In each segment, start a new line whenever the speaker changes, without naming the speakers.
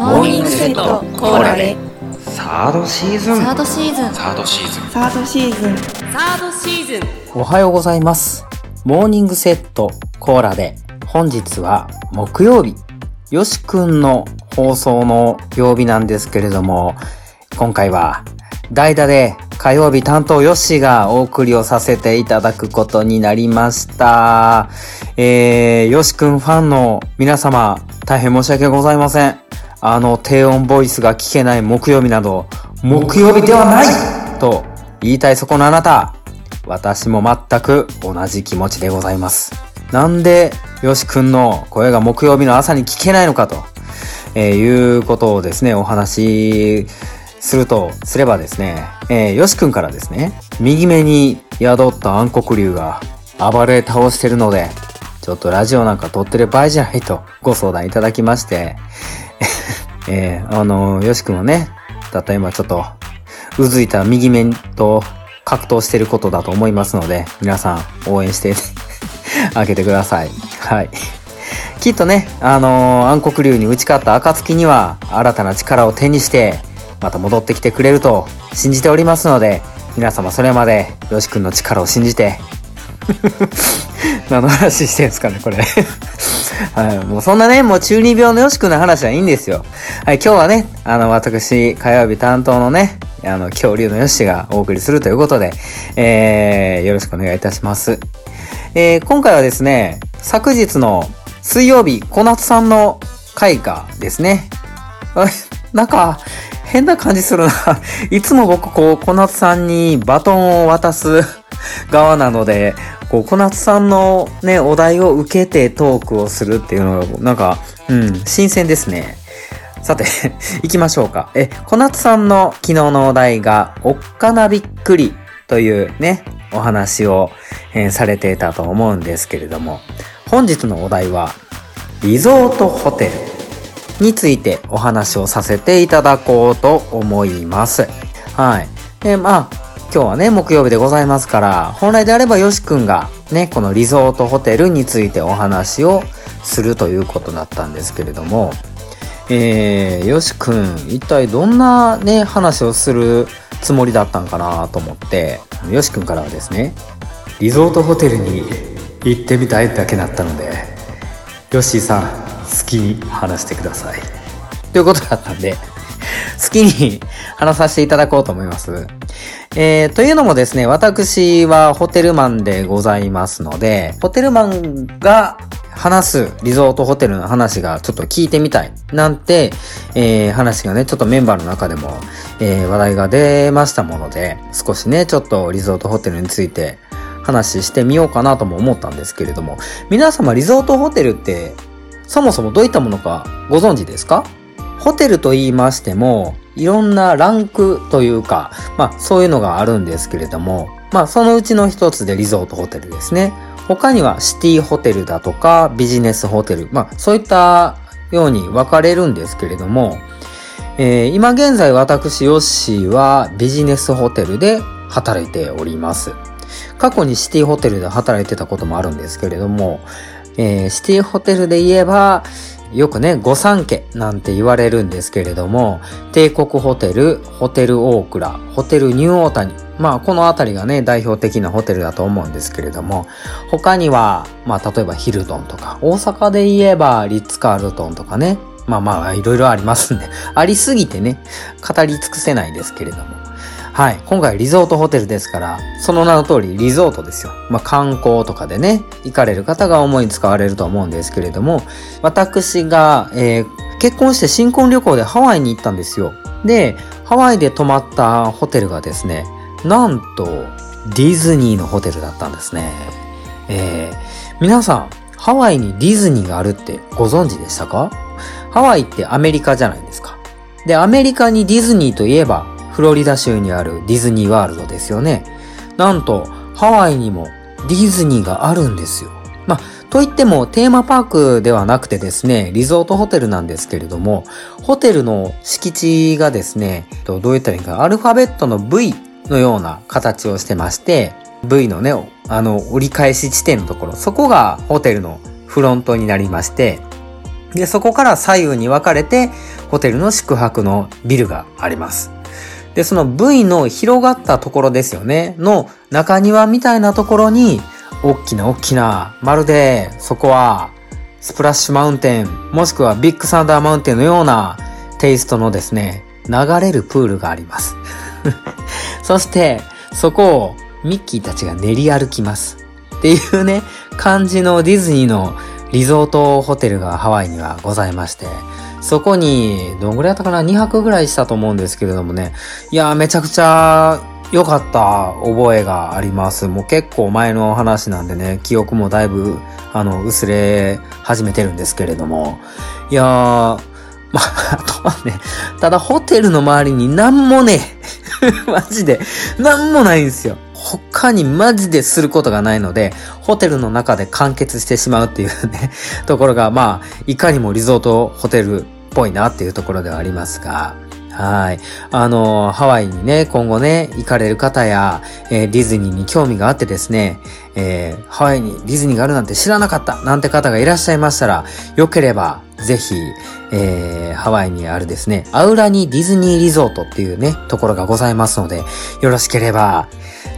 モーニングセットコーラで。
サードシーズン。
サードシーズン。
サードシーズン。
サードシーズン。
サードシーズン。
おはようございます。モーニングセットコーラで。本日は木曜日、よしくんの放送の曜日なんですけれども、今回は代打で火曜日担当よっしーがお送りをさせていただくことになりました。えー、よしくんファンの皆様、大変申し訳ございません。あの低音ボイスが聞けない木曜日など、木曜日ではないと言いたいそこのあなた、私も全く同じ気持ちでございます。なんで、よしくんの声が木曜日の朝に聞けないのかと、えーいうことをですね、お話しするとすればですね、えーよしくんからですね、右目に宿った暗黒竜が暴れ倒してるので、ちょっとラジオなんか撮ってる場合じゃないとご相談いただきまして、えーあの、よしくんはね、たった今ちょっと、うずいた右目と格闘してることだと思いますので、皆さん応援して あげてください。はい。きっとね、あのー暗黒竜に打ち勝った暁には、新たな力を手にして、また戻ってきてくれると信じておりますので、皆様それまで、よしくんの力を信じて、何の話してんですかね、これ。はい、もうそんなね、もう中二病のよしくんの話はいいんですよ。はい、今日はね、あの、私、火曜日担当のね、あの、恐竜のよしがお送りするということで、えー、よろしくお願いいたします。えー、今回はですね、昨日の水曜日、小夏さんの回がですね、あなんか、変な感じするな。いつも僕、こう、小夏さんにバトンを渡す 側なので、こう、小夏さんのね、お題を受けてトークをするっていうのが、なんか、うん、新鮮ですね。さて、行きましょうか。え、小夏さんの昨日のお題が、おっかなびっくりというね、お話を、えーされていたと思うんですけれども、本日のお題は、リゾートホテルについてお話をさせていただこうと思います。はい。で、まあ、今日はね、木曜日でございますから、本来であればよしくんがね、このリゾートホテルについてお話をするということだったんですけれども、えー、よしくん、一体どんなね、話をするつもりだったんかなと思って、よしくんからはですね、リゾートホテルに行ってみたいだけだったので、ヨッシーさん、好きに話してください。ということだったんで、好きに話させていただこうと思います。えー、というのもですね、私はホテルマンでございますので、ホテルマンが話すリゾートホテルの話がちょっと聞いてみたい。なんて、えー、話がね、ちょっとメンバーの中でも、えー、話題が出ましたもので、少しね、ちょっとリゾートホテルについて話してみようかなとも思ったんですけれども、皆様リゾートホテルってそもそもどういったものかご存知ですか？ホテルと言いましても、いろんなランクというか、まあそういうのがあるんですけれども、まあそのうちの一つでリゾートホテルですね。他にはシティホテルだとかビジネスホテル、まあそういったように分かれるんですけれども、えー今現在私ヨッシーはビジネスホテルで働いております。過去にシティホテルで働いてたこともあるんですけれども、えーシティホテルで言えば、よくね、御三家なんて言われるんですけれども、帝国ホテル、ホテルオークラ、ホテルニューオータニ。まあ、このあたりがね、代表的なホテルだと思うんですけれども、他には、まあ、例えばヒルトンとか、大阪で言えばリッツ・カールトンとかね、まあまあ、いろいろありますんで、ありすぎてね、語り尽くせないですけれども。はい。今回リゾートホテルですから、その名の通りリゾートですよ。まあ観光とかでね、行かれる方が主に使われると思うんですけれども、私が、えー結婚して新婚旅行でハワイに行ったんですよ。で、ハワイで泊まったホテルがですね、なんとディズニーのホテルだったんですね。えー皆さん、ハワイにディズニーがあるってご存知でしたか？ハワイってアメリカじゃないですか。で、アメリカにディズニーといえば、フロリダ州にあるディズニーワールドですよね。なんと、ハワイにもディズニーがあるんですよ。まあ、といってもテーマパークではなくてですね、リゾートホテルなんですけれども、ホテルの敷地がですね、どう言ったらいいか、アルファベットの V のような形をしてまして、V のね、あの、折り返し地点のところ、そこがホテルのフロントになりまして、で、そこから左右に分かれて、ホテルの宿泊のビルがあります。で、その V の広がったところですよね、の中庭みたいなところに、大きな大きな、まるで、そこは、スプラッシュマウンテン、もしくはビッグサンダーマウンテンのようなテイストのですね、流れるプールがあります。そして、そこをミッキーたちが練り歩きます。っていうね、感じのディズニーのリゾートホテルがハワイにはございまして、そこに、どんぐらいやったかな ?2 泊ぐらいしたと思うんですけれどもね。いやー、めちゃくちゃ良かった覚えがあります。もう結構前の話なんでね、記憶もだいぶ、あの、薄れ始めてるんですけれども。いやー、まあ、あとはね、ただホテルの周りになんもね、マジで、なんもないんですよ。他にマジですることがないので、ホテルの中で完結してしまうっていうね、ところが、まあ、いかにもリゾートホテルっぽいなっていうところではありますが、はい。あの、ハワイにね、今後ね、行かれる方や、えーディズニーに興味があってですね、えーハワイにディズニーがあるなんて知らなかったなんて方がいらっしゃいましたら、よければ、ぜひ、えーハワイにあるですね、アウラニディズニーリゾートっていうね、ところがございますので、よろしければ、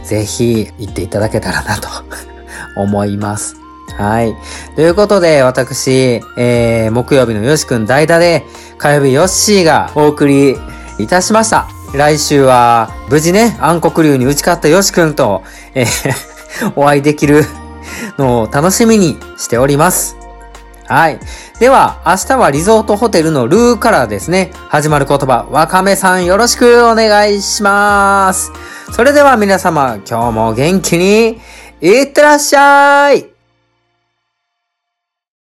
ぜひ行っていただけたらなと 思います。はい。ということで、私、えー、木曜日のよしくん代打で、火曜日ヨッシーがお送りいたしました。来週は、無事ね、暗黒竜に打ち勝ったよしくんと、えー お会いできるのを楽しみにしております。はい。では、明日はリゾートホテルのルーからですね、始まる言葉、わかめさんよろしくお願いします。それでは皆様、今日も元気に、いってらっしゃい。